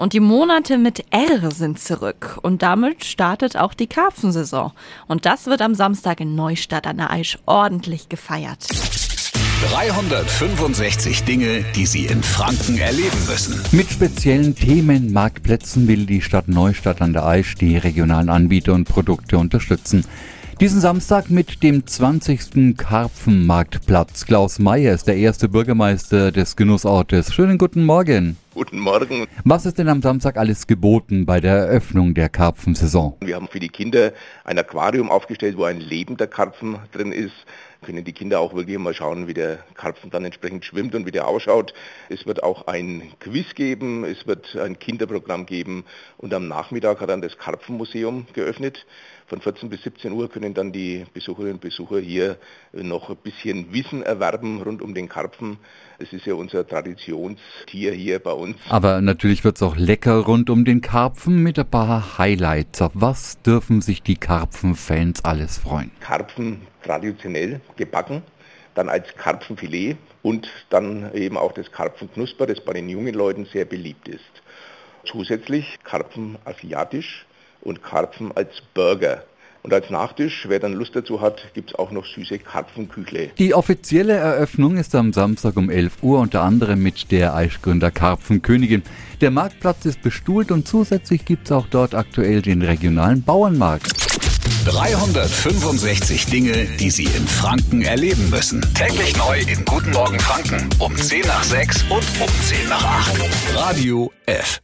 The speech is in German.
Und die Monate mit R sind zurück. Und damit startet auch die Karpfensaison. Und das wird am Samstag in Neustadt an der Aisch ordentlich gefeiert. 365 Dinge, die Sie in Franken erleben müssen. Mit speziellen Themenmarktplätzen will die Stadt Neustadt an der Aisch die regionalen Anbieter und Produkte unterstützen. Diesen Samstag mit dem 20. Karpfenmarktplatz. Klaus Mayer ist der erste Bürgermeister des Genussortes. Schönen guten Morgen. Guten Morgen. Was ist denn am Samstag alles geboten bei der Eröffnung der Karpfensaison? Wir haben für die Kinder ein Aquarium aufgestellt, wo ein lebender Karpfen drin ist. Können die Kinder auch wirklich mal schauen, wie der Karpfen dann entsprechend schwimmt und wie der ausschaut. Es wird auch ein Quiz geben, es wird ein Kinderprogramm geben und am Nachmittag hat dann das Karpfenmuseum geöffnet. Von 14 bis 17 Uhr können dann die Besucherinnen und Besucher hier noch ein bisschen Wissen erwerben rund um den Karpfen. Es ist ja unser Traditionstier hier bei uns. Aber natürlich wird es auch lecker rund um den Karpfen mit ein paar Highlights. Auf was dürfen sich die Karpfenfans alles freuen? Karpfen traditionell gebacken, dann als Karpfenfilet und dann eben auch das Karpfenknusper, das bei den jungen Leuten sehr beliebt ist. Zusätzlich Karpfen asiatisch und Karpfen als Burger. Und als Nachtisch, wer dann Lust dazu hat, gibt es auch noch süße Karpfenküchle. Die offizielle Eröffnung ist am Samstag um 11 Uhr, unter anderem mit der Eichgründer Karpfenkönigin. Der Marktplatz ist bestuhlt und zusätzlich gibt es auch dort aktuell den regionalen Bauernmarkt. 365 Dinge, die Sie in Franken erleben müssen. Täglich neu in Guten Morgen Franken um 10 nach 6 und um 10 nach 8. Radio F.